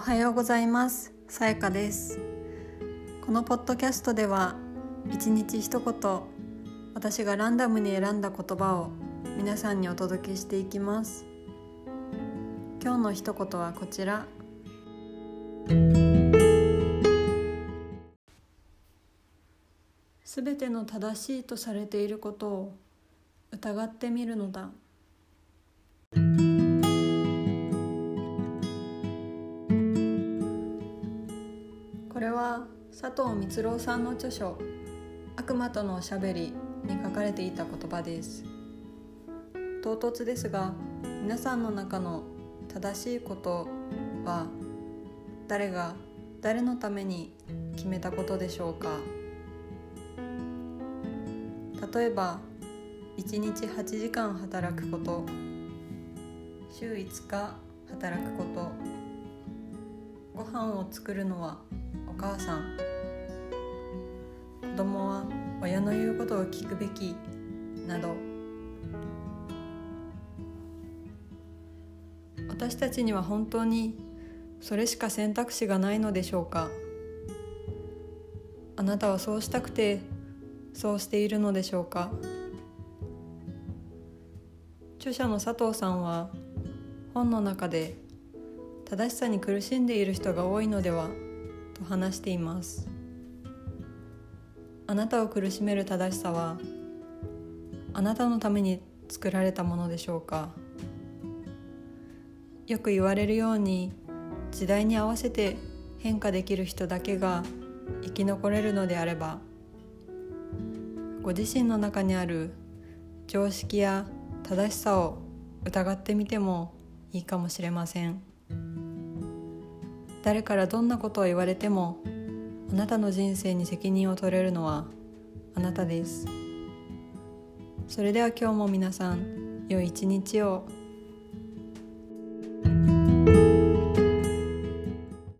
おはようございます。さやかです。このポッドキャストでは一日一言私がランダムに選んだ言葉を皆さんにお届けしていきます。今日の一言はこちら。すべての正しいとされていることを疑ってみるのだ。これは佐藤光郎さんの著書「悪魔とのおしゃべり」に書かれていた言葉です。唐突ですが皆さんの中の正しいことは誰が誰のために決めたことでしょうか。例えば1日8時間働くこと週5日働くこと。ご飯を作るのはお母さん。子供は親の言うことを聞くべき。など。私たちには本当にそれしか選択肢がないのでしょうか。あなたはそうしたくてそうしているのでしょうか。著者の佐藤さんは本の中で正しさに苦しんでいる人が多いのではと話しています。あなたを苦しめる正しさはあなたのために作られたものでしょうか？よく言われるように時代に合わせて変化できる人だけが生き残れるのであればご自身の中にある常識や正しさを疑ってみてもいいかもしれません。誰からどんなことを言われてもあなたの人生に責任を取れるのはあなたです。それでは今日も皆さん良い一日を。